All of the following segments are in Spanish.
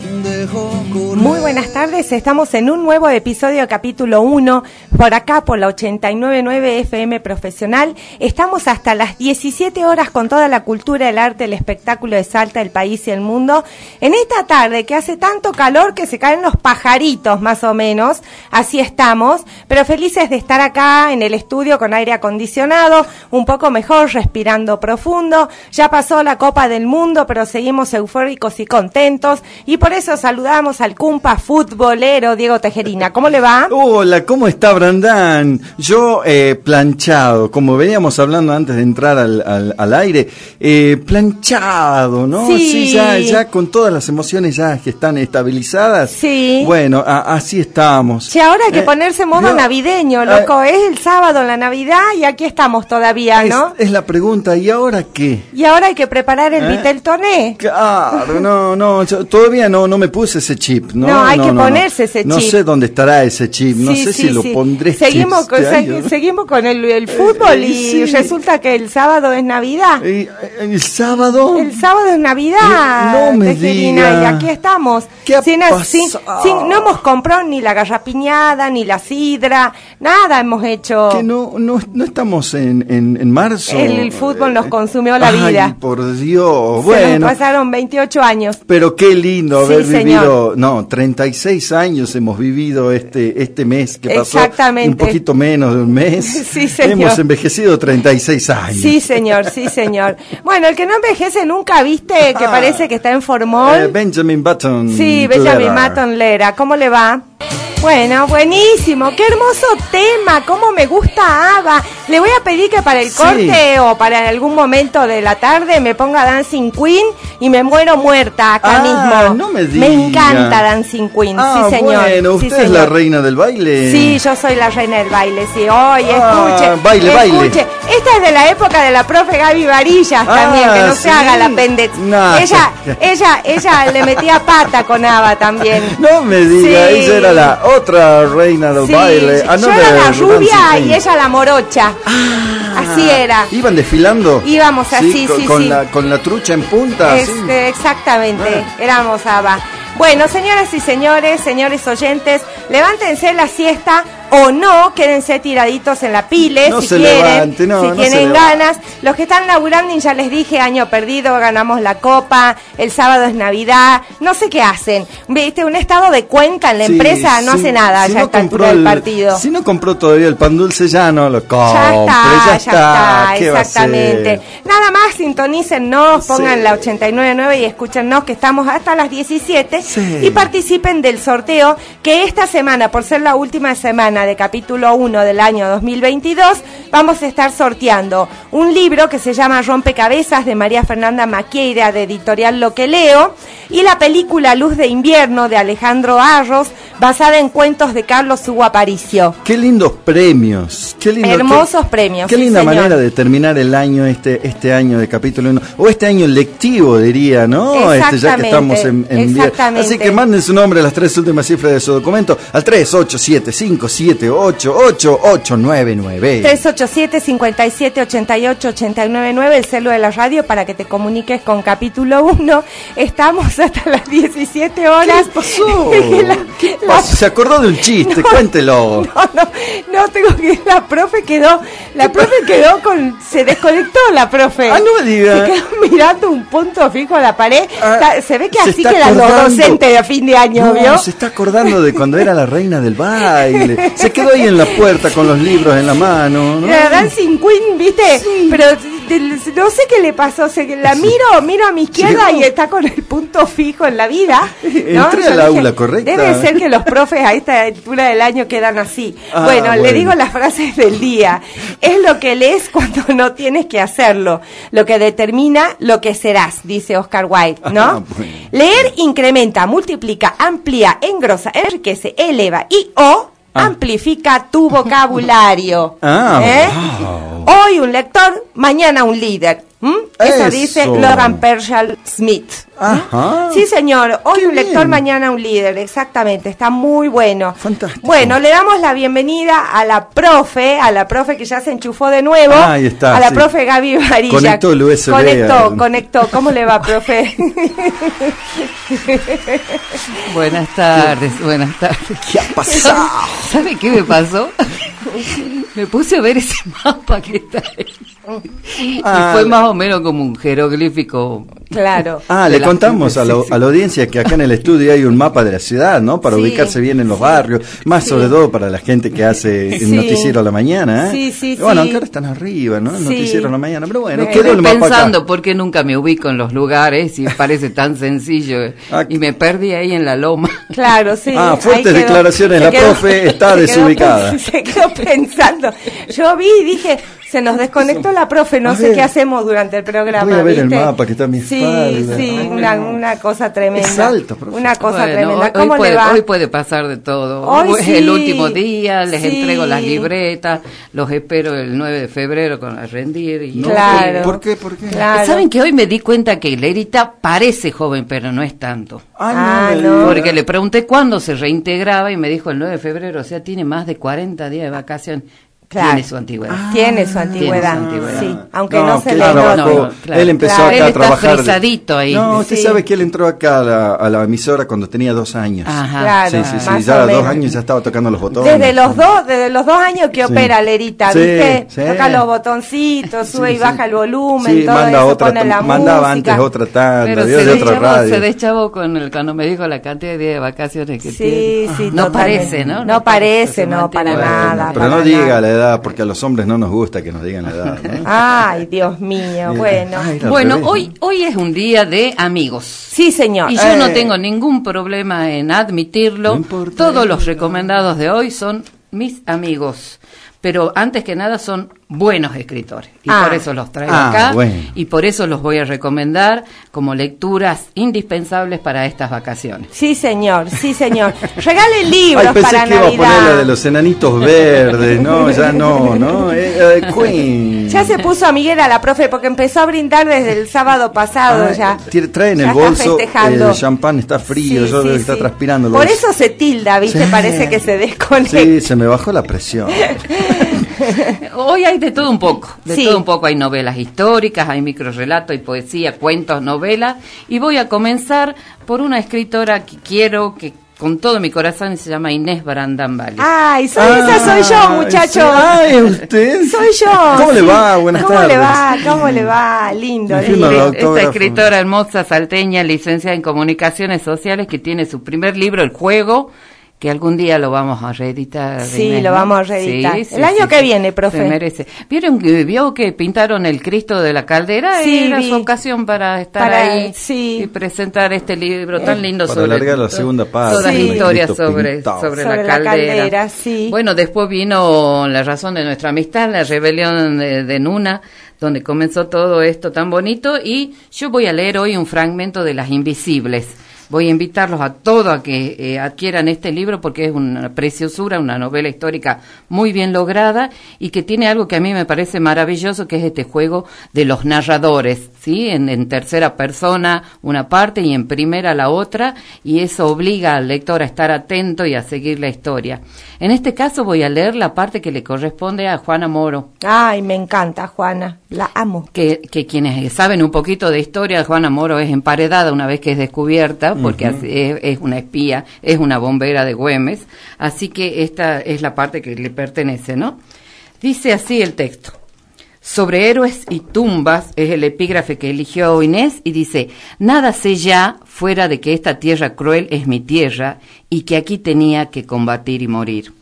Muy buenas tardes, estamos en un nuevo episodio capítulo 1 por acá por la 899 FM Profesional. Estamos hasta las 17 horas con toda la cultura, el arte, el espectáculo de Salta, el país y el mundo. En esta tarde que hace tanto calor que se caen los pajaritos más o menos, así estamos, pero felices de estar acá en el estudio con aire acondicionado, un poco mejor, respirando profundo. Ya pasó la Copa del Mundo, pero seguimos eufóricos y contentos y eso saludamos al cumpa futbolero Diego Tejerina. ¿Cómo le va? Hola, ¿cómo está Brandán? Yo eh, planchado, como veníamos hablando antes de entrar al, al, al aire, eh, planchado, ¿no? Sí. ya, ya con todas las emociones ya que están estabilizadas. Sí. Bueno, a- así estamos. Sí, ahora hay que Eh, ponerse modo yo- navideño, loco. es el sábado la Navidad y aquí estamos todavía, ¿no? es la pregunta, ¿y ahora qué? Y ahora hay que preparar el ¿Eh? Vitel Toné. Claro, no, no, yo todavía no, no me puse ese chip, ¿no? No, hay que no, ponerse ese No chip. sé dónde estará ese chip, no Sí, sé sí, si lo pondré. Seguimos este con, se- año, ¿no? seguimos con el, el fútbol Eh, y resulta que el sábado es Navidad. Eh, El sábado. El sábado es Navidad. Eh, no me diga. Y aquí estamos. ¿Qué ha Sin- pasado? sin- no hemos comprado ni la garrapiñada, ni la sidra, nada hemos hecho. Que no, no, no estamos en, en, en marzo. El- el fútbol nos Eh, consumió la ay, vida. por Dios. Se nos Bueno, pasaron 28 años. pero qué lindo Sí, haber señor. vivido. No, 36 años hemos vivido este, este mes que pasó. Exactamente. Un poquito menos de un mes. Sí, señor. Hemos envejecido 36 años. Sí, señor, sí, señor. Bueno, el que no envejece nunca, viste, que Ah. parece que está en formol. Eh, Benjamin Button. Sí, Benjamin. Maton Lera, ¿cómo le va? Bueno, buenísimo, qué hermoso tema, cómo me gusta Ava. Le voy a pedir que para el Sí. corte o para algún momento de la tarde me ponga Dancing Queen y me muero muerta acá Ah, mismo. no me Me diga. encanta Dancing Queen, Ah, sí señor. bueno, sí, usted es la reina del baile. Sí, yo soy la reina del baile, sí. Oye, Ah, escuche. baile, baile. escuche. Esta es de la época de la profe Gaby Varillas Ah, también, que no ¿sí? se haga la pendex. No. Ella, ella, ella le metía pata con Ava también. No me diga, Sí. ella era la otra reina del Sí, baile. yo Ah, no, era la rubia y ella la morocha. Así era. ¿Iban desfilando? Íbamos así, con, sí, con sí. La, con la trucha en punta. Este, exactamente, Ah. éramos Ava. Bueno, señoras y señores, señores oyentes, levántense la siesta o no, quédense tiraditos en la pile No si quieren, levante, no, si no tienen ganas. Los que están laburando, y ya les dije, año perdido, ganamos la copa, el sábado es Navidad, no sé qué hacen. Viste, un estado de cuenta en la Sí, empresa no si- hace nada si ya compró altura del el- partido. Si no compró todavía el pan dulce, ya no lo compre. Ya está, ya está, ¿Qué va a exactamente. Nada más sintonícennos, pongan Sí. la 899 y escúchennos que estamos hasta las 17 Sí. y participen del sorteo que esta semana, por ser la última semana de capítulo 1 del año 2022, vamos a estar sorteando un libro que se llama Rompecabezas de María Fernanda Maqueira de editorial Lo que leo y la película Luz de invierno de Alejandro Arros basada en cuentos de Carlos Hugo Aparicio. Qué lindos premios. Qué lindo, Hermosos qué- premios, Qué sí, linda señor. manera de terminar el año, este este año de capítulo 1. O este año lectivo, diría, ¿no? Este, ya que estamos en, en exactamente. Así que manden su nombre a las tres últimas cifras de su documento al 3875788899. 387-5788-899, el celo de la radio para que te comuniques con capítulo 1. Estamos hasta las 17 horas. ¿Qué pasó? La- ¿Qué la-? Se acordó de un chiste, cuéntelo. No, no, no, tengo que. La profe quedó. La profe quedó con. Se desconectó la profe. Ah, no me diga. Se quedó mirando un punto fijo a la pared. Ah, se ve que se así quedan los docentes de fin de año, No, ¿vio? se está acordando de cuando era la reina del baile. Se quedó ahí en la puerta con los libros en la mano. ¿no? La Dancing Queen, ¿viste? Pero del- no sé qué le pasó, sea, que la miro, miro a mi izquierda y está con el punto fijo en la vida. ¿no? Entré al aula, correcta. Debe ser que los profes a esta altura del año quedan así. Ah, bueno, le digo las frases del día. Es lo que lees cuando no tienes que hacerlo, lo que determina lo que serás, dice Oscar Wilde, ¿no? Ah, bueno. Leer incrementa, multiplica, amplía, engrosa, enriquece, eleva y o Ah. amplifica tu vocabulario. Ah, ¿Eh? wow. Hoy un lector, mañana un líder. Eso, Eso. dice Logan Pershall Smith. Sí, señor. Hoy Qué un lector, bien. mañana un líder. Exactamente. Está muy bueno. Fantástico. Bueno, le damos la bienvenida a la profe, a la profe que ya se enchufó de nuevo. Ahí está, A la sí. profe Gaby Varilla. Conectó el USB Conectó, al- conectó. ¿Cómo le va, profe? Buenas tardes, buenas tardes. ¿Qué ha pasado? ¿Sabe qué me pasó? Me puse a ver ese mapa que está ahí. Y Ah, fue más o menos como un jeroglífico. claro. Ah, le contamos a, sí. a la audiencia que acá en el estudio hay un mapa de la ciudad, ¿no? Para Sí, ubicarse bien en los barrios, más sí. sobre todo para la gente que hace el Sí. noticiero a la mañana, ¿eh? Sí, sí, Bueno, sí. aunque ahora están arriba, ¿no? El Sí. noticiero a la mañana, pero bueno, quedó el Estoy mapa pensando acá. por qué nunca me ubico en los lugares y parece tan sencillo. Ah. Y me perdí ahí en la loma. Claro, sí. Ah, fuertes quedó. declaraciones, la quedó- profe está se desubicada. Se quedó pensando. Yo vi y dije, se nos desconectó la profe, no A sé ver. qué hacemos durante el programa. Voy a ver el ¿viste? mapa que está a mi Sí, espalda. sí, Ah. una, una cosa tremenda. Es alto, profe. Una cosa Bueno, tremenda. hoy, ¿Cómo hoy puede, le va? hoy puede pasar de todo. Hoy Hoy es sí. el último día, les Sí. entrego las libretas, los espero el 9 de febrero con la rendir. Y No, Claro. ¿Por qué? ¿Por qué? Claro. ¿Saben que hoy me di cuenta que Lerita parece joven, pero no es tanto? Ah, no. diga. Porque le pregunté cuándo se reintegraba y me dijo el 9 de febrero, o sea, tiene más de 40 días de vacación. Claro. Tiene su antigüedad. Tiene su antigüedad. Tiene su antigüedad. Sí, aunque no, No, se le no, no, no, claro. Él empezó Claro. acá Él a trabajar. ahí. No, usted Sí. sabe que él entró acá a la, a la emisora cuando tenía dos años. Ajá. Claro, Sí, sí, sí, más ya a los dos años ya estaba tocando los botones. Desde los dos, desde los dos años que Sí. opera Lerita, Sí, ¿viste? sí. Toca los botoncitos, sube Sí, y sí. baja el volumen, Sí, todo manda eso, otra, pone la mandaba música. antes otra tanda, Pero se de otra deschavó, radio. se deschavó con el, cuando me dijo la cantidad de días de vacaciones que Sí, tiene. sí, no totalmente. parece, ¿no? No parece, no, para nada. Pero no diga la edad, porque a los hombres no nos gusta que nos digan la edad. ¿no? Ay, Dios mío, bueno. Ay, Bueno, revés, hoy, hoy es un día de amigos. Sí, señor. Y yo no Eh. tengo ningún problema en admitirlo. No importa Todos los recomendados de hoy son mis amigos. Pero antes que nada son buenos escritores. Y Ah. por eso los traigo Ah, acá. bueno. Y por eso los voy a recomendar como lecturas indispensables para estas vacaciones. Sí, señor, sí, señor. Regale libros Ay, pensé para que iba a Navidad. poner la de los enanitos verdes. No, ya no, ¿no? Eh, eh, Queen. Ya se puso amiguera la profe porque empezó a brindar desde el sábado pasado Ah, ya. tiene- Trae en Ya el bolso el champán, está frío, Sí, yo sí, está sí. transpirando. Por eso se tilda, ¿viste? Sí. Parece que se desconecta. Sí, se me bajó la presión. Hoy hay de todo un poco, de Sí. todo un poco. Hay novelas históricas, hay microrelatos, hay poesía, cuentos, novelas. Y voy a comenzar por una escritora que quiero, que con todo mi corazón se llama Inés Barandán Ay, soy, esa soy yo, Ah, muchacho. sí. Ay, usted. Soy yo. ¿Cómo le va? Buenas ¿Cómo tardes. le va? ¿Cómo le va? Lindo, lindo. Esta escritora hermosa salteña, licenciada en comunicaciones sociales, que tiene su primer libro, El Juego, que algún día lo vamos a reeditar. Sí, lo ¿no? vamos a reeditar. El año que viene, profe. Se merece. ¿Vieron que vio que pintaron el Cristo de la caldera? Sí, Era vi. su ocasión para estar Para- ahí sí. y presentar este libro tan lindo Para sobre alargar la segunda parte todas las historias sobre, sobre, Sobre la la caldera. caldera, sí. Bueno, después vino la razón de nuestra amistad, la rebelión de, de Nuna, donde comenzó todo esto tan bonito y yo voy a leer hoy un fragmento de Las Invisibles. Voy a invitarlos a todos a que eh, adquieran este libro porque es una preciosura, una novela histórica muy bien lograda y que tiene algo que a mí me parece maravilloso, que es este juego de los narradores, ¿sí? En, en tercera persona una parte y en primera la otra, y eso obliga al lector a estar atento y a seguir la historia. En este caso voy a leer la parte que le corresponde a Juana Moro. Ay, me encanta, Juana. La amo. Que, que quienes saben un poquito de historia, Juana Moro es emparedada una vez que es descubierta, porque es, es una espía, es una bombera de Güemes, así que esta es la parte que le pertenece, ¿no? Dice así el texto. Sobre héroes y tumbas es el epígrafe que eligió Inés y dice, nada sé ya fuera de que esta tierra cruel es mi tierra y que aquí tenía que combatir y morir.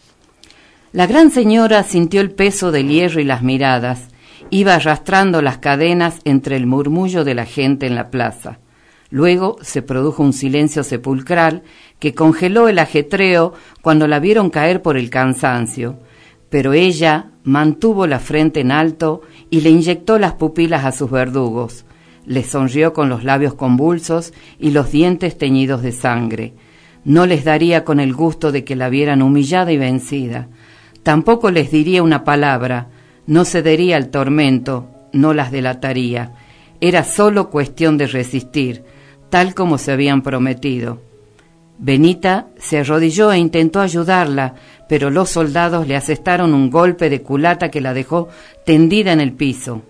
La gran señora sintió el peso del hierro y las miradas, iba arrastrando las cadenas entre el murmullo de la gente en la plaza. Luego se produjo un silencio sepulcral que congeló el ajetreo cuando la vieron caer por el cansancio, pero ella mantuvo la frente en alto y le inyectó las pupilas a sus verdugos. Le sonrió con los labios convulsos y los dientes teñidos de sangre. No les daría con el gusto de que la vieran humillada y vencida. Tampoco les diría una palabra, no cedería al tormento, no las delataría. Era solo cuestión de resistir, tal como se habían prometido. Benita se arrodilló e intentó ayudarla, pero los soldados le asestaron un golpe de culata que la dejó tendida en el piso.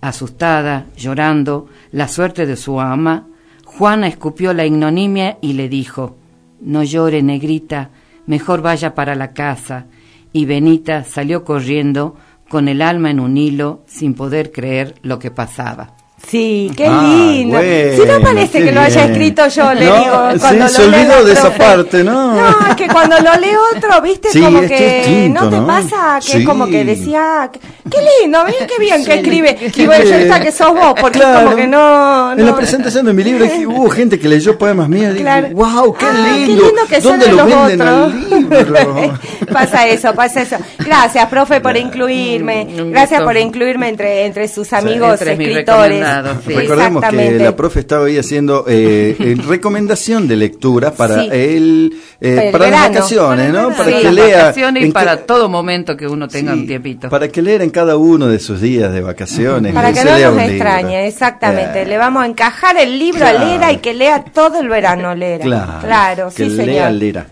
Asustada, llorando, la suerte de su ama, Juana escupió la ignominia y le dijo No llore, negrita, mejor vaya para la casa. Y Benita salió corriendo con el alma en un hilo, sin poder creer lo que pasaba. Sí, qué ah, lindo. si no parece que lo haya escrito yo, le digo. Cuando sí, se olvidó de esa parte, ¿no? No, es que cuando lo lee otro, viste, como que, ¿no te pasa? Que es como que decía, qué lindo, miren qué bien que escribe. Y bueno, yo está que sos vos, porque como que no, En la presentación de mi libro hubo gente que leyó poemas míos y claro. wow, qué lindo. Ah, qué lindo que ¿Dónde lo venden otros? pasa eso, pasa eso. Gracias, profe, por incluirme. Gracias por incluirme entre, entre sus amigos escritores. Recordemos que la profe estaba ahí haciendo eh, eh, recomendación de lectura para el eh, para las vacaciones, ¿no? Para que lea y para todo momento que uno tenga un tiempito. Para que lea en cada uno de sus días de vacaciones. Para que no nos extrañe, exactamente. Le vamos a encajar el libro a Lera y que lea todo el verano Lera. Claro, claro que lea Lera.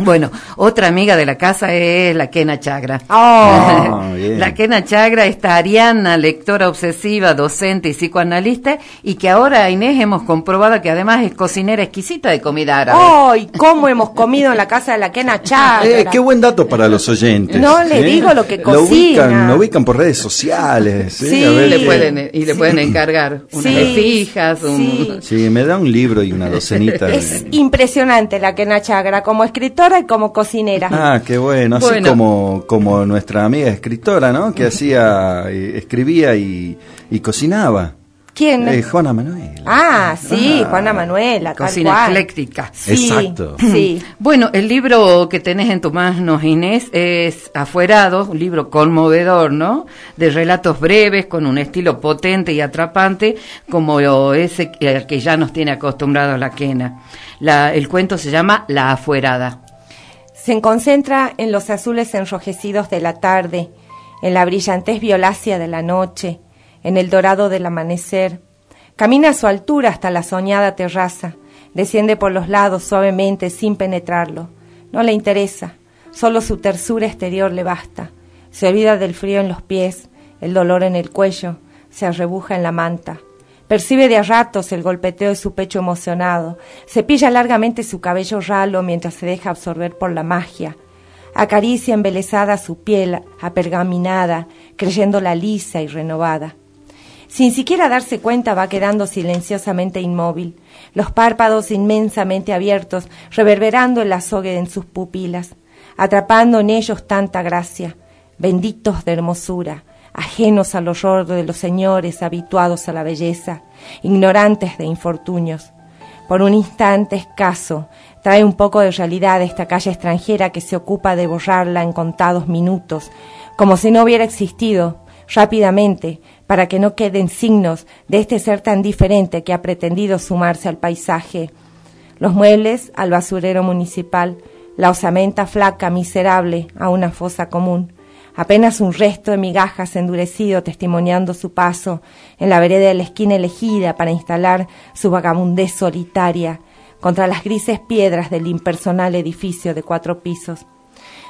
Bueno, otra amiga de la casa es la Kena Chagra. Oh, la Kena Chagra, esta ariana, lectora obsesiva, docente y psicoanalista, y que ahora, Inés, hemos comprobado que además es cocinera exquisita de comida árabe. ¡Ay! ¿Cómo hemos comido en la casa de la Kena Chagra? Eh, qué buen dato para los oyentes. No le ¿eh? digo lo que cocina. Lo ubican, lo ubican por redes sociales. ¿eh? Sí, le pueden, y le pueden encargar unas sí, fijas. Un... Sí. me da un libro y una docenita. Es impresionante la Kena Chagra. Como escritora y como cocinera. Ah, qué bueno, así como, como nuestra amiga escritora, ¿no? Que hacía, eh, escribía y, y cocinaba. ¿Quién? Eh, Juana Manuela. Ah, sí, ah, Juana Manuela. Cocina ecléctica. Exacto. Sí. Bueno, el libro que tenés en tu mano, Inés, es Afuerado, un libro conmovedor, ¿no? De relatos breves, con un estilo potente y atrapante, como ese que ya nos tiene acostumbrados la quena. La, el cuento se llama La Afuerada. Se concentra en los azules enrojecidos de la tarde, en la brillantez violácea de la noche, en el dorado del amanecer. Camina a su altura hasta la soñada terraza, desciende por los lados suavemente sin penetrarlo. No le interesa, solo su tersura exterior le basta. Se olvida del frío en los pies, el dolor en el cuello, se arrebuja en la manta. Percibe de a ratos el golpeteo de su pecho emocionado. Cepilla largamente su cabello ralo mientras se deja absorber por la magia. Acaricia embelesada su piel apergaminada, creyéndola lisa y renovada. Sin siquiera darse cuenta va quedando silenciosamente inmóvil, los párpados inmensamente abiertos, reverberando el azogue en sus pupilas, atrapando en ellos tanta gracia, benditos de hermosura, ajenos al horror de los señores habituados a la belleza, ignorantes de infortunios. Por un instante escaso, trae un poco de realidad esta calle extranjera que se ocupa de borrarla en contados minutos, como si no hubiera existido, rápidamente, para que no queden signos de este ser tan diferente que ha pretendido sumarse al paisaje. Los muebles al basurero municipal, la osamenta flaca, miserable, a una fosa común apenas un resto de migajas endurecido testimoniando su paso en la vereda de la esquina elegida para instalar su vagabundez solitaria contra las grises piedras del impersonal edificio de cuatro pisos.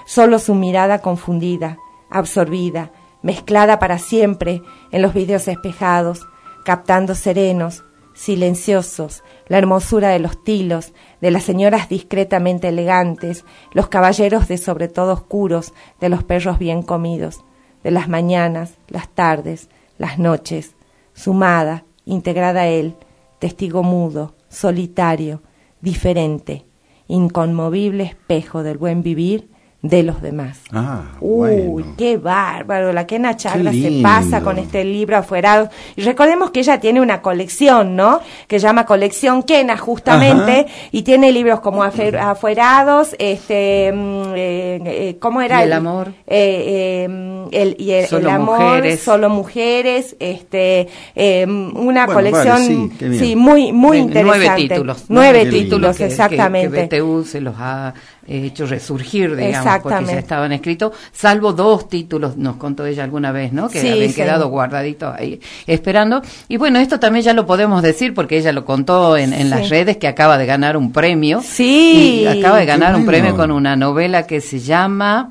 Solo su mirada confundida, absorbida, mezclada para siempre en los vídeos espejados, captando serenos, silenciosos, la hermosura de los tilos, de las señoras discretamente elegantes, los caballeros de sobre todo oscuros, de los perros bien comidos, de las mañanas, las tardes, las noches, sumada, integrada a él, testigo mudo, solitario, diferente, inconmovible espejo del buen vivir de los demás. Ah, Uy, bueno. qué bárbaro, la Kena Chagra Qué se pasa con este libro afuera. Y recordemos que ella tiene una colección, ¿no? Que se llama Colección Kena, justamente, y tiene libros como Afer- Afuerados, este, mm, eh, eh, ¿cómo era? Y el amor. Eh, eh, mm, el, y el, Solo el amor, mujeres. solo mujeres, este, eh, una Bueno, colección, vale, sí, muy, muy interesante. Nueve títulos. Nueve títulos, que- exactamente. Que, que BTU se los ha hecho resurgir, digamos, porque ya estaban escritos, salvo dos títulos, nos contó ella alguna vez, ¿no? Que Sí, habían sí. quedado guardaditos ahí esperando. Y bueno, esto también ya lo podemos decir porque ella lo contó en, en las redes que acaba de ganar un premio. Sí. Y acaba de ganar un premio con una novela que se llama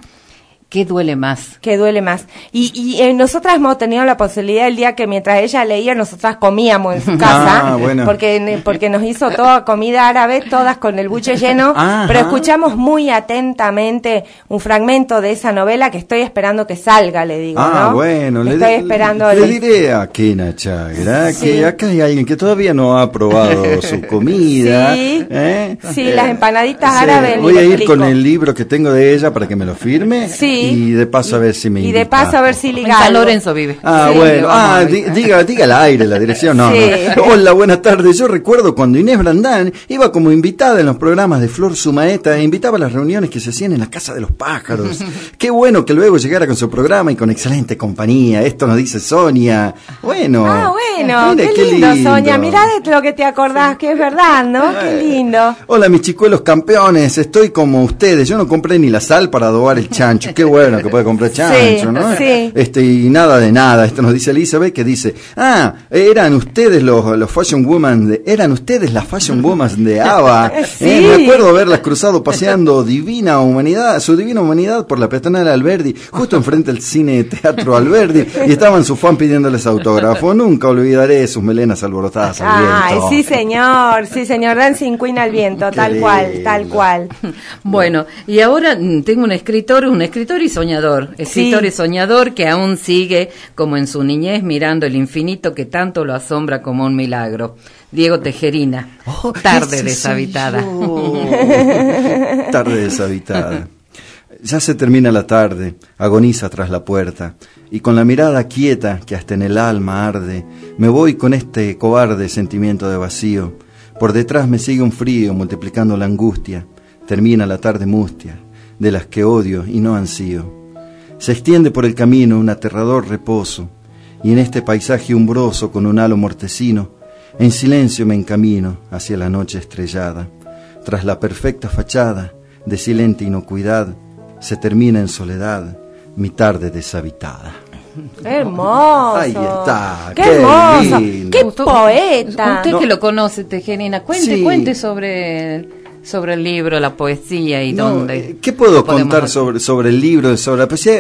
¿Qué duele más? que duele más. Y, y eh, nosotras hemos tenido la posibilidad el día que mientras ella leía, nosotras comíamos en su casa, Ah, bueno. porque, porque nos hizo toda comida árabe, todas con el buche lleno, Ajá. pero escuchamos muy atentamente un fragmento de esa novela que estoy esperando que salga, le digo. Ah, ¿no? bueno, le, estoy esperando. le el- diré a Kena Chagra Sí. que acá hay alguien que todavía no ha probado su comida. Sí. ¿eh? Sí, las empanadas árabes, Voy le a ir explico. con el libro que tengo de ella para que me lo firme. Sí. Y de paso a ver si me Y de paso a ver si En liga San. Lorenzo vive. Ah, Sí, bueno. Ah, diga, diga al aire la dirección. No, Sí. no. Hola, buenas tardes. Yo recuerdo cuando Inés Brandán iba como invitada en los programas de Flor Sumaeta e invitaba a las reuniones que se hacían en la Casa de los Pájaros. Qué bueno que luego llegara con su programa y con excelente compañía. Esto nos dice Sonia. Bueno. Ah, bueno, Mire, qué, lindo, Sonia. Mirá de lo que te acordás, que es verdad, ¿no? Qué lindo. Hola mis chicuelos campeones, estoy como ustedes, yo no compré ni la sal para adobar el chancho, qué bueno que puede comprar chancho, Sí, ¿no? sí. Este, y nada de nada, esto nos dice Elizabeth que dice, ah, eran ustedes los, los fashion women, de, eran ustedes las fashion women de ABBA, Sí. Eh, me acuerdo haberlas cruzado paseando divina humanidad, su divina humanidad por la peatonal Alberdi, justo enfrente del cine teatro Alberdi, y estaban su fan pidiéndoles autógrafo, nunca olvidaré sus melenas alborotadas al Ay, viento. sí, señor, sí, señor. Dancing Queen al viento, Qué tal cual, tal cual. Bueno, y ahora mm, tengo un escritor, un escritor y soñador, escritor Sí. y soñador que aún sigue como en su niñez mirando el infinito que tanto lo asombra como un milagro. Diego Tejerina, Oh, tarde deshabitada. tarde deshabitada. Ya se termina la tarde, agoniza tras la puerta, y con la mirada quieta que hasta en el alma arde, me voy con este cobarde sentimiento de vacío. Por detrás me sigue un frío multiplicando la angustia. Termina la tarde mustia, de las que odio y no ansío. Se extiende por el camino un aterrador reposo, y en este paisaje umbroso con un halo mortecino, en silencio me encamino hacia la noche estrellada. Tras la perfecta fachada de silente inocuidad, se termina en soledad mi tarde deshabitada. Hermoso. Ahí está, Qué, qué hermoso. lindo. Qué poeta. Usted No. que lo conoce, Tejerina, cuente, Sí. cuente sobre, sobre el libro, la poesía y No, dónde. eh, ¿Qué puedo podemos contar sobre, sobre el libro, sobre la poesía?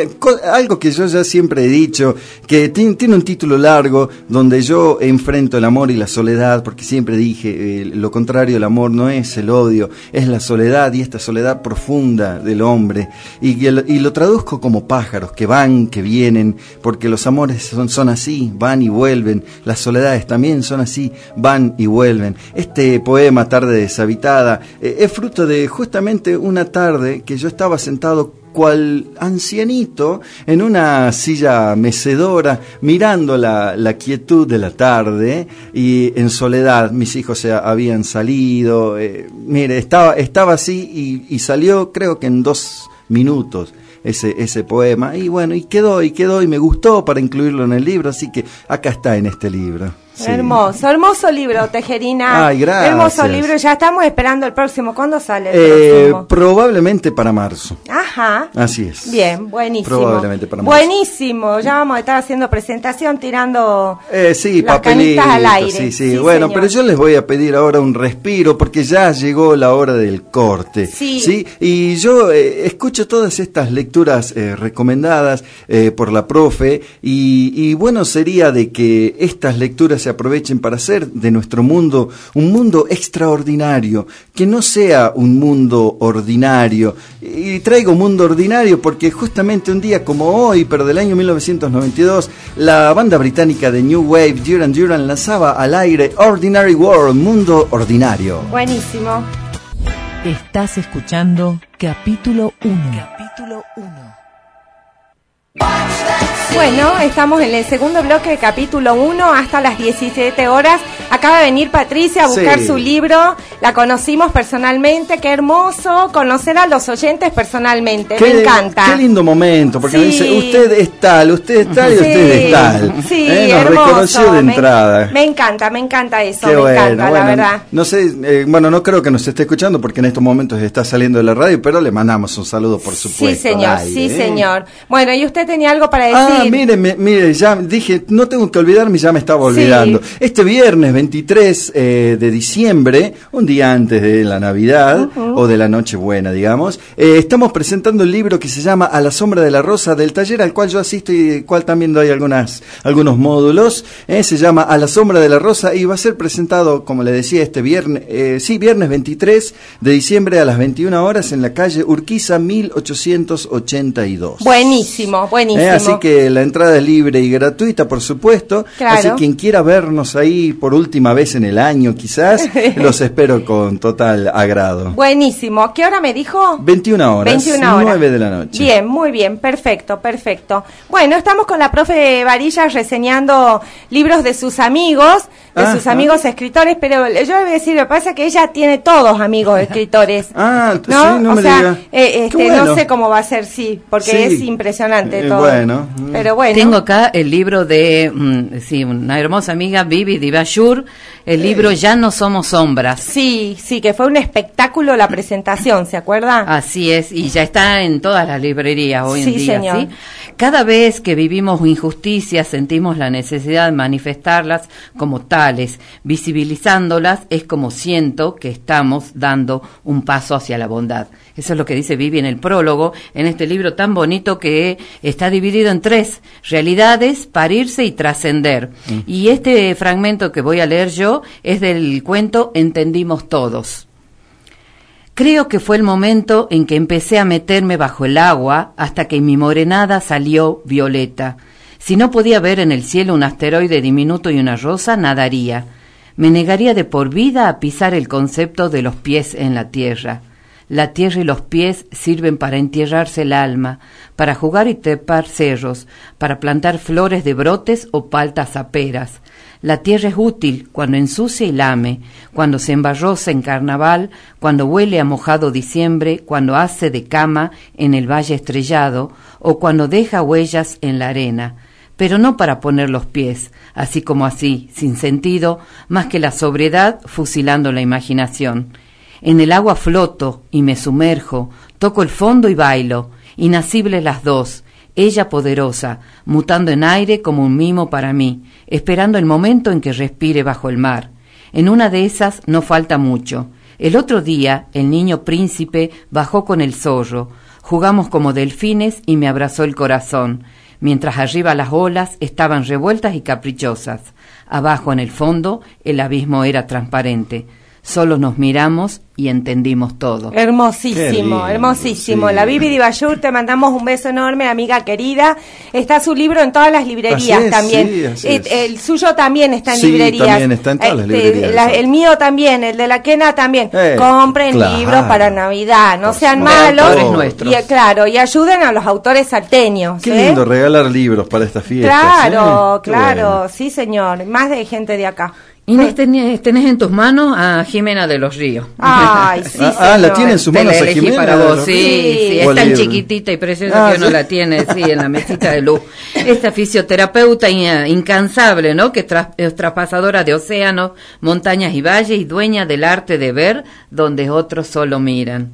Algo que yo ya siempre he dicho, que ti- tiene un título largo donde yo enfrento el amor y la soledad, porque siempre dije, eh, lo contrario del amor no es el odio, es la soledad y esta soledad profunda del hombre. Y, y lo traduzco como pájaros que van, que vienen, porque los amores son, son así, van y vuelven, las soledades también son así, van y vuelven. Este poema, Tarde deshabitada, eh, es fruto de justamente una tarde que yo estaba sentado cual ancianito en una silla mecedora mirando la, la quietud de la tarde y en soledad mis hijos se habían salido eh, mire estaba estaba así y, y salió creo que en dos minutos ese, ese poema y bueno y quedó y quedó y me gustó para incluirlo en el libro así que acá está en este libro Sí. Hermoso, hermoso libro, Tejerina. Ay, gracias. Hermoso libro, ya estamos esperando el próximo. ¿Cuándo sale el Eh, próximo? probablemente para marzo Ajá. así es Bien, buenísimo. Probablemente para marzo. Buenísimo, ya vamos a estar haciendo presentación, tirando Eh, sí, las canitas al aire. sí, sí, Bueno, señor. pero yo les voy a pedir ahora un respiro porque ya llegó la hora del corte. Sí. Y yo eh, escucho todas estas lecturas eh, recomendadas eh, por la profe y, y bueno sería de que estas lecturas se aprovechen para hacer de nuestro mundo un mundo extraordinario, que no sea un mundo ordinario. Y traigo mundo ordinario porque justamente un día como hoy, pero del año 1992, la banda británica de New Wave, Duran Duran, lanzaba al aire Ordinary World, Mundo Ordinario. Buenísimo. Estás escuchando capítulo 1. capítulo 1. Bueno, estamos en el segundo bloque de capítulo 1 hasta las 17 horas. Acaba de venir Patricia a buscar Sí. su libro. La conocimos personalmente. Qué hermoso conocer a los oyentes personalmente. Me encanta. Qué lindo momento, porque me dice, usted es tal, usted es tal y usted es tal. Sí, Eh, Nos hermoso. reconoció de Me- entrada. Me, encanta, me encanta eso. Qué me bueno, encanta, bueno, la verdad. No sé, eh, bueno, no creo que nos esté escuchando porque en estos momentos está saliendo de la radio, pero le mandamos un saludo, por supuesto. Sí, señor, aire, sí, ¿eh? señor. Bueno, y usted tenía algo para decir. Ah, mire, mire, ya dije, no tengo que olvidarme, ya me estaba olvidando. Este viernes 23 eh, de diciembre, un día antes de la Navidad o de la Nochebuena, digamos, eh, estamos presentando el libro que se llama A la sombra de la rosa del taller al cual yo asisto y del cual también doy algunas, algunos módulos. eh, se llama A la sombra de la rosa y va a ser presentado, como le decía, este viernes, eh, sí, viernes 23 de diciembre a las 21 horas en la calle Urquiza 1882. Buenísimo, buenísimo. Eh, así que la entrada es libre y gratuita, por supuesto. Claro. Así que quien quiera vernos ahí por última vez en el año, quizás, los espero con total agrado. Buenísimo. ¿Qué hora me dijo? 21 horas, 21 horas. 9 de la noche. Bien, muy bien, perfecto, perfecto. Bueno, estamos con la profe Varilla reseñando libros de sus amigos, de sus amigos escritores, pero yo le voy a decir, lo que pasa es que ella tiene todos amigos escritores. Ah, ¿No? sí, no o me sea, eh, este, bueno. no sé cómo va a ser, sí, porque Sí. es impresionante todo. bueno. Pero bueno. Tengo acá el libro de, mm, sí, una hermosa amiga, Vivi Divashur, el libro Ya no somos sombras. Sí, sí, que fue un espectáculo la presentación, ¿se acuerda? Así es, y ya está en todas las librerías hoy Sí, en día. señor. ¿sí? Cada vez que vivimos injusticias, sentimos la necesidad de manifestarlas como tales, visibilizándolas, es como siento que estamos dando un paso hacia la bondad. Eso es lo que dice Vivi en el prólogo, en este libro tan bonito que está dividido en tres realidades, parirse y trascender. Y este fragmento que voy a leer yo es del cuento Entendimos Todos. Creo que fue el momento en que empecé a meterme bajo el agua hasta que mi morenada salió violeta. Si no podía ver en el cielo un asteroide diminuto y una rosa, nadaría. Me negaría de por vida a pisar el concepto de los pies en la tierra. La tierra y los pies sirven para entierrarse el alma, para jugar y trepar cerros, para plantar flores de brotes o paltas aperas. La tierra es útil cuando ensucia y lame, cuando se embarrosa en carnaval, cuando huele a mojado diciembre, cuando hace de cama en el valle estrellado o cuando deja huellas en la arena, pero no para poner los pies, así como así, sin sentido, más que la sobriedad fusilando la imaginación. En el agua floto y me sumerjo, toco el fondo y bailo, inacibles las dos, ella poderosa, mutando en aire como un mimo para mí, esperando el momento en que respire bajo el mar. En una de esas no falta mucho. El otro día el niño príncipe bajó con el zorro, jugamos como delfines y me abrazó el corazón, mientras arriba las olas estaban revueltas y caprichosas. Abajo en el fondo el abismo era transparente. Solo nos miramos y entendimos todo. Hermosísimo, lindo, hermosísimo. sí. La Vivi Divayur, te mandamos un beso enorme, amiga querida. Está su libro en todas las librerías Así es, también. sí, así Eh, es. El suyo también está en Sí, librerías. también está en todas las Este, librerías, la- eso. el mío también, el de la Quena también. Eh, Compren claro. libros para Navidad, no Por sean malos. Autores nuestros. Y, eh, claro, y ayuden a los autores salteños. Qué ¿eh? lindo regalar libros para estas fiestas. Claro, ¿eh? Claro, bueno. sí señor. Más de gente de acá. Inés, tenés, tenés en tus manos a Jimena de los Ríos. Ay, sí, Ah, ah, la tiene en sus manos a Jimena para vos, sí, sí, ¿Cuál es tan libro? chiquitita y preciosa Ah, que uno sí. la tiene, sí, en la mesita de luz. Esta fisioterapeuta in- incansable, ¿no? Que tra- es traspasadora de océanos, montañas y valles y dueña del arte de ver donde otros solo miran.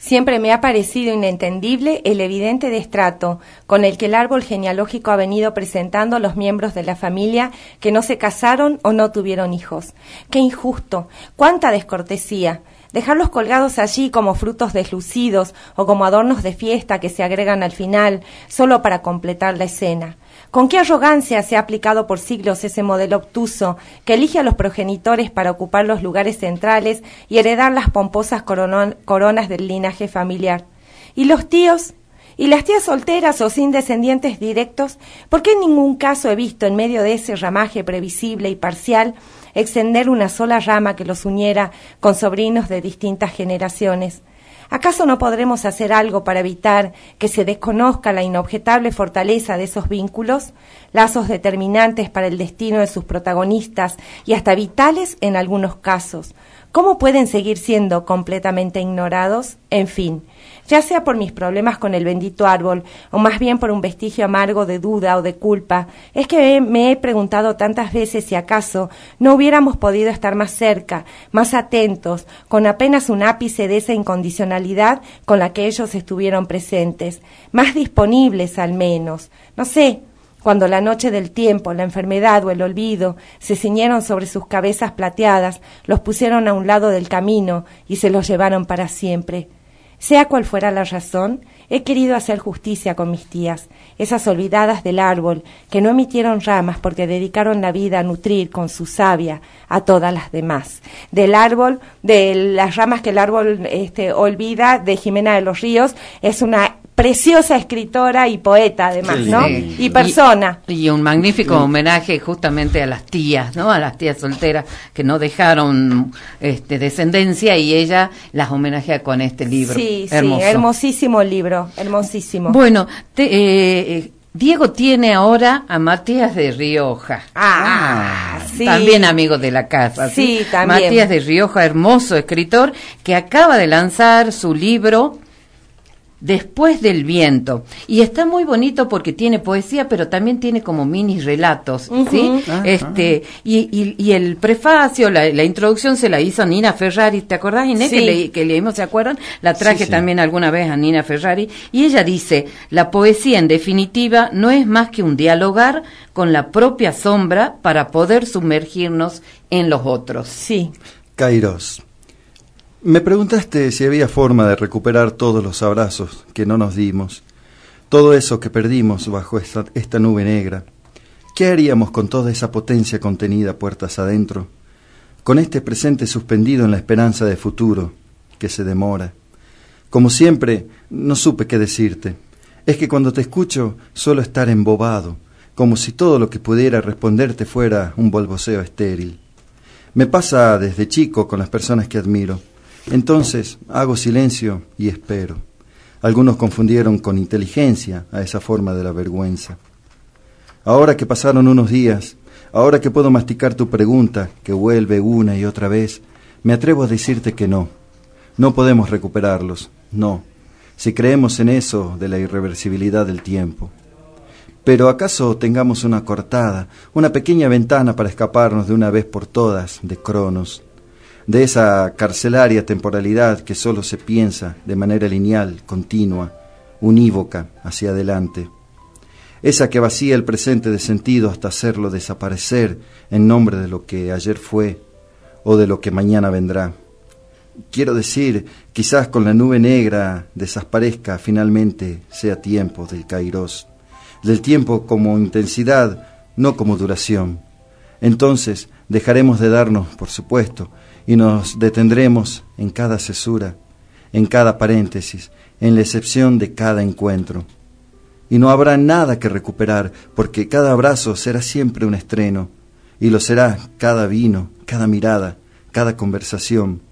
Siempre me ha parecido inentendible el evidente destrato con el que el árbol genealógico ha venido presentando a los miembros de la familia que no se casaron o no tuvieron hijos. Qué injusto, cuánta descortesía. Dejarlos colgados allí como frutos deslucidos o como adornos de fiesta que se agregan al final solo para completar la escena. ¿Con qué arrogancia se ha aplicado por siglos ese modelo obtuso que elige a los progenitores para ocupar los lugares centrales y heredar las pomposas coronas del linaje familiar? ¿Y los tíos? ¿Y las tías solteras o sin descendientes directos? ¿Por qué en ningún caso he visto en medio de ese ramaje previsible y parcial extender una sola rama que los uniera con sobrinos de distintas generaciones? ¿Acaso no podremos hacer algo para evitar que se desconozca la inobjetable fortaleza de esos vínculos, lazos determinantes para el destino de sus protagonistas y hasta vitales en algunos casos? ¿Cómo pueden seguir siendo completamente ignorados? En fin, ya sea por mis problemas con el bendito árbol, o más bien por un vestigio amargo de duda o de culpa, es que me he preguntado tantas veces si acaso no hubiéramos podido estar más cerca, más atentos, con apenas un ápice de esa incondicionalidad con la que ellos estuvieron presentes, más disponibles al menos. No sé, cuando la noche del tiempo, la enfermedad o el olvido se ciñeron sobre sus cabezas plateadas, los pusieron a un lado del camino y se los llevaron para siempre. Sea cual fuera la razón, he querido hacer justicia con mis tías, esas olvidadas del árbol, que no emitieron ramas porque dedicaron la vida a nutrir con su savia a todas las demás. Del árbol, de las ramas que el árbol este, olvida, de Jimena de los Ríos, es una preciosa escritora y poeta además, ¿no? Y persona. Y, un magnífico homenaje justamente a las tías, ¿no? A las tías solteras que no dejaron este, descendencia y ella las homenajea con este libro. Sí, sí, hermosísimo libro, hermosísimo. Bueno, eh, Diego tiene ahora a Matías de Rioja. Ah, ah, sí. También amigo de la casa. Sí, también. Matías de Rioja, hermoso escritor, que acaba de lanzar su libro Después del viento. Y está muy bonito porque tiene poesía, pero también tiene como mini relatos, ¿sí? Ah, este, y, y, el prefacio, la, introducción se la hizo Nina Ferrari, ¿te acordás, Inés? Que, que, leímos, ¿se acuerdan? La traje también alguna vez a Nina Ferrari. Y ella dice, la poesía en definitiva no es más que un dialogar con la propia sombra para poder sumergirnos en los otros. Sí. Kairos. Me preguntaste si había forma de recuperar todos los abrazos que no nos dimos, todo eso que perdimos bajo esta, nube negra. ¿Qué haríamos con toda esa potencia contenida puertas adentro? Con este presente suspendido en la esperanza de futuro, que se demora. Como siempre, no supe qué decirte. Es que cuando te escucho suelo estar embobado, como si todo lo que pudiera responderte fuera un bolboseo estéril. Me pasa desde chico con las personas que admiro. Entonces hago silencio y espero. Algunos confundieron con inteligencia a esa forma de la vergüenza. Ahora que pasaron unos días, ahora que puedo masticar tu pregunta, que vuelve una y otra vez, me atrevo a decirte que no. No podemos recuperarlos, no, si creemos en eso de la irreversibilidad del tiempo. Pero ¿acaso tengamos una cortada, una pequeña ventana para escaparnos de una vez por todas de Cronos? De esa carcelaria temporalidad que solo se piensa de manera lineal, continua, unívoca hacia adelante. Esa que vacía el presente de sentido hasta hacerlo desaparecer en nombre de lo que ayer fue o de lo que mañana vendrá. Quiero decir, quizás con la nube negra desaparezca finalmente sea tiempo del kairos, del tiempo como intensidad, no como duración. Entonces dejaremos de darnos, por supuesto, y nos detendremos en cada cesura, en cada paréntesis, en la excepción de cada encuentro. Y no habrá nada que recuperar, porque cada abrazo será siempre un estreno, y lo será cada vino, cada mirada, cada conversación,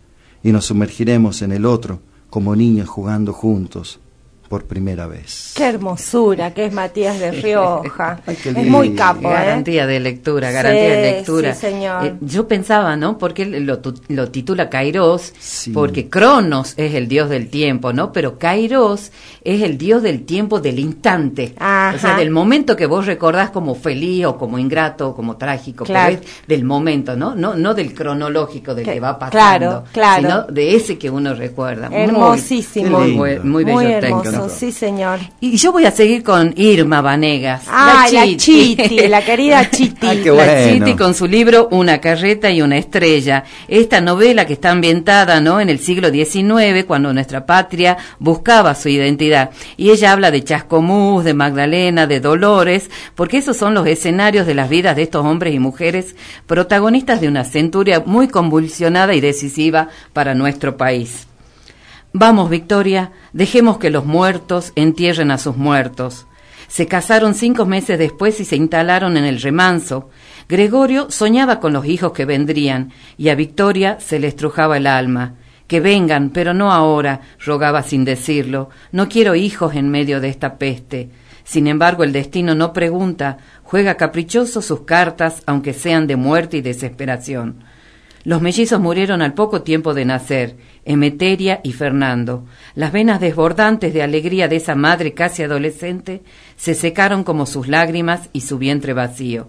y nos sumergiremos en el otro como niños jugando juntos, por primera vez. Qué hermosura que es Matías de Rioja. es muy capo, ¿eh? Garantía de lectura, garantía de lectura. Sí, señor. Eh, yo pensaba, ¿no? Porque lo, lo titula Kairos, porque Cronos es el dios del tiempo, ¿no? Pero Kairos es el dios del tiempo del instante. O sea, del momento que vos recordás como feliz o como ingrato o como trágico, claro. del momento, ¿no? No, no del cronológico del que, va pasando, claro, sino de ese que uno recuerda. Hermosísimo. Muy, muy, bello sí, señor. Y yo voy a seguir con Irma Vanegas. Ah, la Chiti, la, querida Chiti. La Chiti con su libro Una carreta y una estrella. Esta novela que está ambientada ¿no? en el siglo XIX, cuando nuestra patria buscaba su identidad. Y ella habla de Chascomús, de Magdalena, de Dolores, porque esos son los escenarios de las vidas de estos hombres y mujeres protagonistas de una centuria muy convulsionada y decisiva para nuestro país. Vamos, Victoria, dejemos que los muertos entierren a sus muertos. Se casaron cinco meses después y se instalaron en el remanso. Gregorio soñaba con los hijos que vendrían, y a Victoria se le estrujaba el alma. Que vengan, pero no ahora, rogaba sin decirlo. No quiero hijos en medio de esta peste. Sin embargo, el destino no pregunta, juega caprichoso sus cartas, aunque sean de muerte y desesperación. Los mellizos murieron al poco tiempo de nacer, Emeteria y Fernando. Las venas desbordantes de alegría de esa madre casi adolescente se secaron como sus lágrimas y su vientre vacío.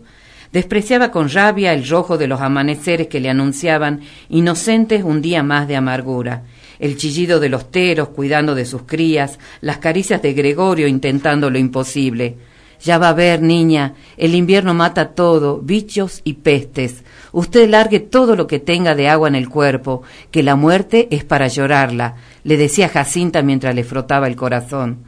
Despreciaba con rabia el rojo de los amaneceres que le anunciaban inocentes un día más de amargura, el chillido de los teros cuidando de sus crías, las caricias de Gregorio intentando lo imposible. Ya va a ver, niña, el invierno mata todo, bichos y pestes. Usted largue todo lo que tenga de agua en el cuerpo, que la muerte es para llorarla, le decía Jacinta mientras le frotaba el corazón.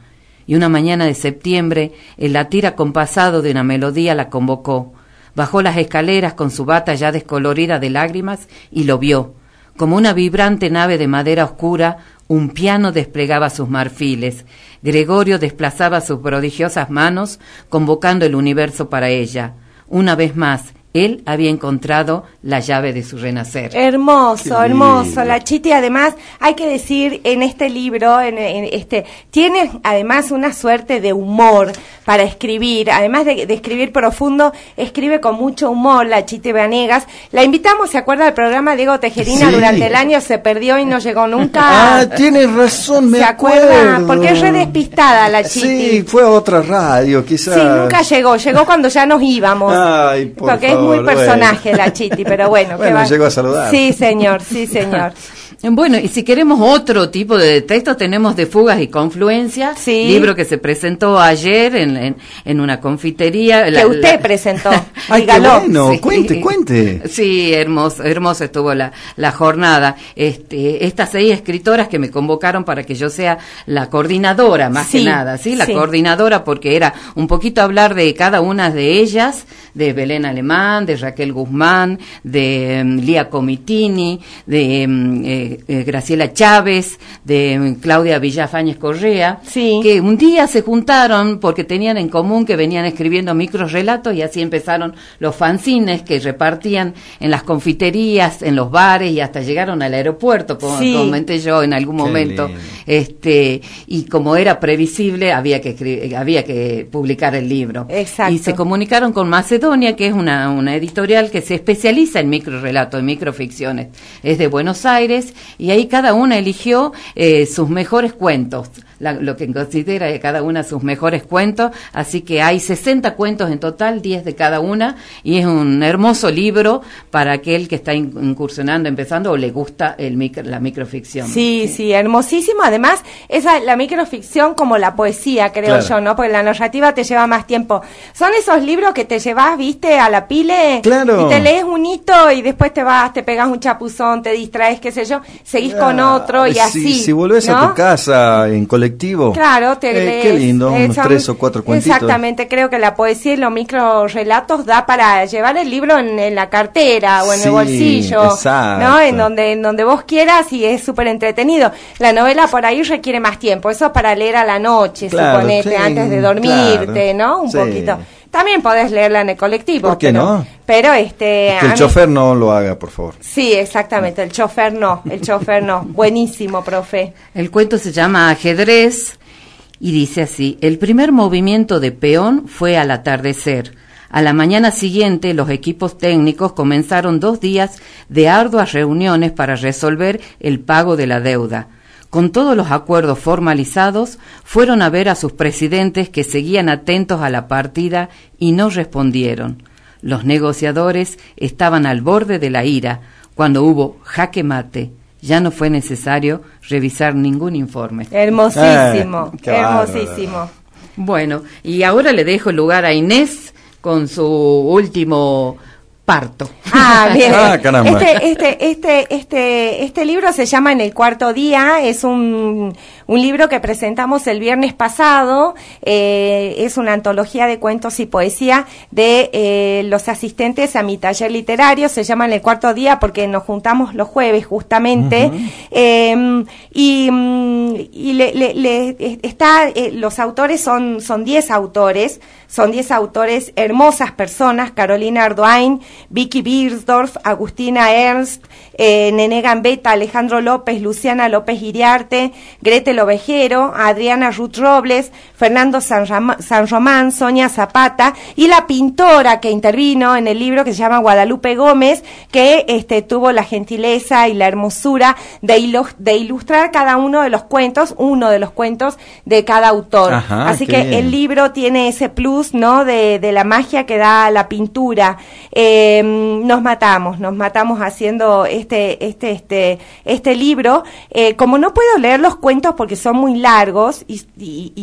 Y una mañana de septiembre, el latir acompasado de una melodía la convocó. Bajó las escaleras con su bata ya descolorida de lágrimas y lo vio. Como una vibrante nave de madera oscura, un piano desplegaba sus marfiles. Gregorio desplazaba sus prodigiosas manos, convocando el universo para ella. Una vez más, él había encontrado la llave de su renacer. Hermoso, hermoso. La Chiti, además, hay que decir, en este libro, en, este, tiene además una suerte de humor para escribir. Además de, escribir profundo, escribe con mucho humor la Chiti Venegas. La invitamos, ¿se acuerda del programa Diego Tejerina? Durante el año se perdió y no llegó nunca. Ah, tiene razón, me ¿Se acuerda? Porque es re despistada la Chiti. Sí, fue a otra radio, quizás. Sí, nunca llegó. Llegó cuando ya nos íbamos. Ay, por Porque muy personaje la Chiti, pero bueno. bueno, llegó a saludar. Sí, señor, sí, señor. Bueno, y si queremos otro tipo de textos, tenemos de fugas y confluencias, sí. libro que se presentó ayer en, en, una confitería. Que usted presentó. Ay, qué bueno, cuente, cuente. Sí, hermoso, hermoso estuvo la, la jornada. Este, estas seis escritoras que me convocaron para que yo sea la coordinadora, más que nada, ¿sí? La coordinadora porque era un poquito hablar de cada una de ellas, de Belén Alemán, de Raquel Guzmán, de um, Lía Comitini, de... Um, eh, eh, Graciela Chávez, de Claudia Villafañez Correa, que un día se juntaron porque tenían en común que venían escribiendo micros relatos y así empezaron los fanzines que repartían en las confiterías, en los bares y hasta llegaron al aeropuerto, como comenté yo en algún momento. Este, y como era previsible, había que había que publicar el libro. Exacto. Y se comunicaron con Macedonia, que es una, una editorial que se especializa en microrelatos, en microficciones. Es de Buenos Aires y ahí cada una eligió eh, sus mejores cuentos, lo que considera cada una sus mejores cuentos, así que hay 60 cuentos en total, 10 de cada una, y es un hermoso libro para aquel que está incursionando, empezando o le gusta el la microficción. Sí, sí, hermosísimo. Además, esa la microficción como la poesía, creo yo, ¿no? Porque la narrativa te lleva más tiempo. Son esos libros que te llevas, viste, a la pile claro. y te lees un hito y después te vas, te pegas un chapuzón, te distraes, qué sé yo, seguís con otro y así. Si volvés a tu casa en colectivo. Claro, te eh, Qué lindo, unos tres o cuatro cuentitos. Exactamente, creo que la poesía y los micro relatos da para llevar el libro en, la cartera o en el bolsillo, ¿no? En donde, en donde vos quieras y es súper entretenido. La novela por ahí requiere más tiempo, eso es para leer a la noche, suponete, antes de dormirte, ¿no? Un poquito. También podés leerla en el colectivo. ¿Por qué no? Pero este. Que el chofer no lo haga, por favor. Sí, exactamente. El chofer no. El chofer no. Buenísimo, profe. El cuento se llama Ajedrez y dice así: El primer movimiento de peón fue al atardecer. A la mañana siguiente, los equipos técnicos comenzaron dos días de arduas reuniones para resolver el pago de la deuda con todos los acuerdos formalizados, fueron a ver a sus presidentes que seguían atentos a la partida y no respondieron. Los negociadores estaban al borde de la ira cuando hubo jaque mate. Ya no fue necesario revisar ningún informe. Hermosísimo, eh, hermosísimo. Bueno, y ahora le dejo el lugar a Inés con su último parto. Ah, bien. Ah, este, este, este, este, este libro se llama En el cuarto día, es un, un libro que presentamos el viernes pasado, eh, es una antología de cuentos y poesía de eh, los asistentes a mi taller literario, se llama En el cuarto día porque nos juntamos los jueves justamente, em, y, mm, y le, le, está, eh, los autores son, son diez autores, Son 10 autores, hermosas personas, Carolina Ardoain, Vicky Birsdorf, Agustina Ernst, eh, Nene Gambetta, Alejandro López, Luciana López Iriarte, Gretel Ovejero, Adriana Ruth Robles, Fernando San, San Román, Sonia Zapata y la pintora que intervino en el libro que se llama Guadalupe Gómez, que este, tuvo la gentileza y la hermosura de, de ilustrar cada uno de los cuentos, uno de los cuentos de cada autor. Así que el libro tiene ese plus ¿no? De, de la magia que da la pintura. Em, nos matamos, nos matamos haciendo este, este, este, este libro. Eh, como no puedo leer los cuentos porque son muy largos y,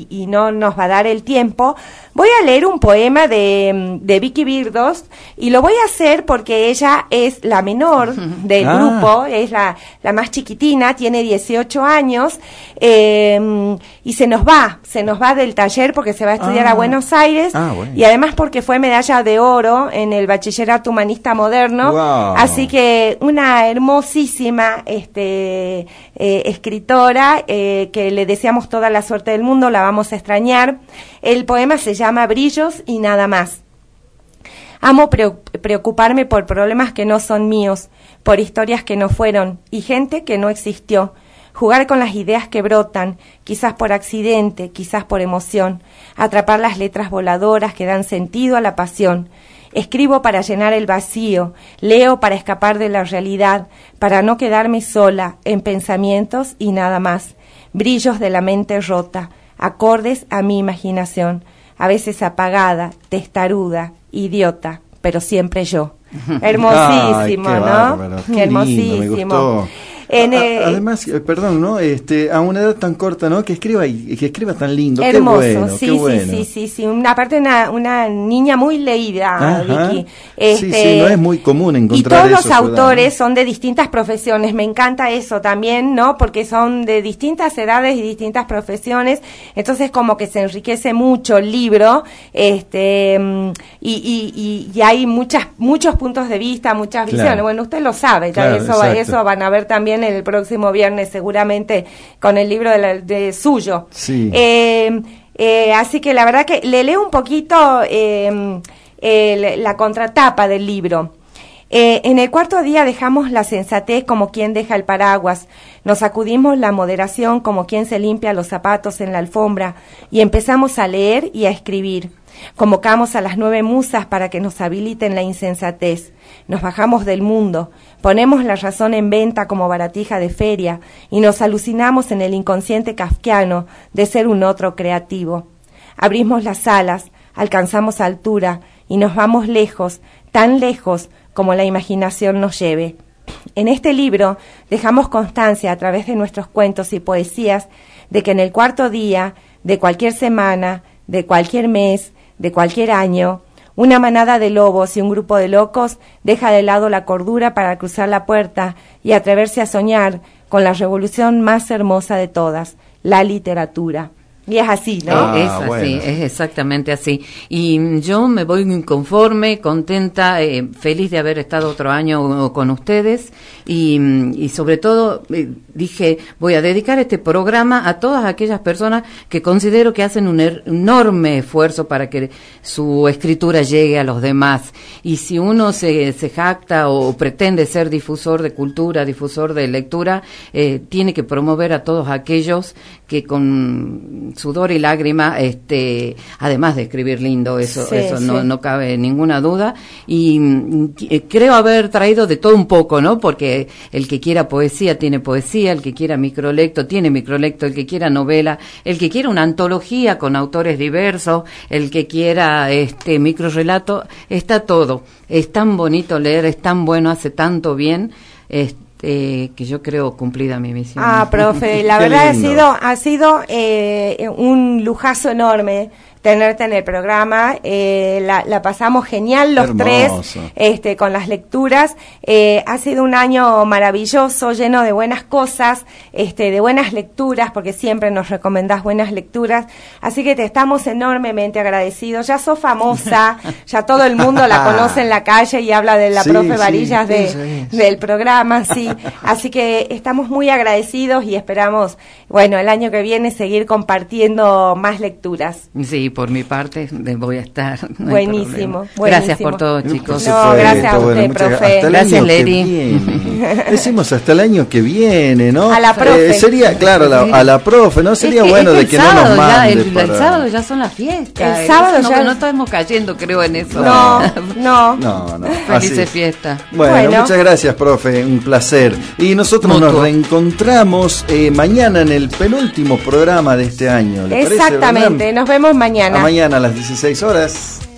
y, no nos va a dar el tiempo, voy a leer un poema de, de Vicky Birdos y lo voy a hacer porque ella es la menor del ah. grupo, es la, la más chiquitina, tiene 18 años em, y se nos va, se nos va del taller porque se va a estudiar a ah. Buenos Aires Ah, y además porque fue medalla de oro en el bachillerato humanista moderno. Así que una hermosísima este, eh, escritora eh, que le deseamos toda la suerte del mundo, la vamos a extrañar. El poema se llama Brillos y nada más. Amo preocuparme por problemas que no son míos, por historias que no fueron y gente que no existió jugar con las ideas que brotan, quizás por accidente, quizás por emoción, atrapar las letras voladoras que dan sentido a la pasión. Escribo para llenar el vacío, leo para escapar de la realidad, para no quedarme sola en pensamientos y nada más. Brillos de la mente rota, acordes a mi imaginación, a veces apagada, testaruda, idiota, pero siempre yo. Hermosísimo, ¿no? Qué hermosísimo. Además, eh, perdón, ¿no? Este, a una edad tan corta, ¿no? Que escriba y que escriba tan lindo. Hermoso, qué bueno, sí, sí, sí, sí, sí. Una parte una, una niña muy leída, Vicky. sí, sí, no es muy común encontrar Y todos los autores son de distintas profesiones. Me encanta eso también, ¿no? Porque son de distintas edades y distintas profesiones. Entonces, como que se enriquece mucho el libro, este, mm, y, y, y, hay muchas, muchos puntos de vista, muchas visiones. Bueno, usted lo sabe, ya eso, eso van a ver también el próximo viernes seguramente con el libro de, suyo. Eh, eh, así que la verdad que le leo un poquito eh, la contratapa del libro. en el cuarto día dejamos la sensatez como quien deja el paraguas, nos sacudimos la moderación como quien se limpia los zapatos en la alfombra y empezamos a leer y a escribir. Convocamos a las nueve musas para que nos habiliten la insensatez. Nos bajamos del mundo, ponemos la razón en venta como baratija de feria y nos alucinamos en el inconsciente kafkiano de ser un otro creativo. Abrimos las alas, alcanzamos altura y nos vamos lejos, tan lejos como la imaginación nos lleve. En este libro dejamos constancia a través de nuestros cuentos y poesías de que en el cuarto día de cualquier semana, de cualquier mes, de cualquier año, una manada de lobos y un grupo de locos deja de lado la cordura para cruzar la puerta y atreverse a soñar con la revolución más hermosa de todas, la literatura. Y es así, ¿no? Ah, es así, es exactamente así. Y yo me voy conforme, contenta, eh, feliz de haber estado otro año con ustedes y, sobre todo eh, dije, voy a dedicar este programa a todas aquellas personas que considero que hacen un er-, enorme esfuerzo para que su escritura llegue a los demás. Y si uno se, se jacta o pretende ser difusor de cultura, difusor de lectura, eh, tiene que promover a todos aquellos que con sudor y lágrima, este, además de escribir lindo, eso, eso No, no cabe ninguna duda. Y mm, eh, creo haber traído de todo un poco, ¿no? Porque el que quiera poesía tiene poesía, el que quiera microlecto tiene microlecto, el que quiera novela, el que quiera una antología con autores diversos, el que quiera este microrelato, está todo. Es tan bonito leer, es tan bueno, hace tanto bien. Este, que yo creo cumplida mi misión. Ah, profe, la verdad ha sido, ha sido eh, un lujazo enorme tenerte en el programa. Eh, la, pasamos genial los tres este, con las lecturas. Eh, ha sido un año maravilloso, lleno de buenas cosas, este, de buenas lecturas, porque siempre nos recomendás buenas lecturas. Así que te estamos enormemente agradecidos. Ya sos famosa, ya todo el mundo la conoce en la calle y habla de la profe Varillas de, del programa, sí. Así que estamos muy agradecidos y esperamos, bueno, el año que viene seguir compartiendo más lecturas. Sí, y por mi parte voy a estar. no Buenísimo. Gracias por todo, Por chicos. No, gracias a usted, profe. hasta el Gracias, viene. Decimos hasta el año que viene, ¿no? A la profe. Eh, sería, claro, a la, a la profe, ¿no? Sería Es que- bueno es de que no nos mande el, el para- sábado ya son las fiestas. El sábado no, ya- No estamos cayendo, creo, en eso. No, no. No, no. Felices así. fiestas. Bueno, Bueno. muchas gracias, profe, un placer. Y nosotros nos reencontramos eh, mañana en el penúltimo programa de este año. ¿le parece, Exactamente, nos vemos mañana. A mañana a las 16 horas.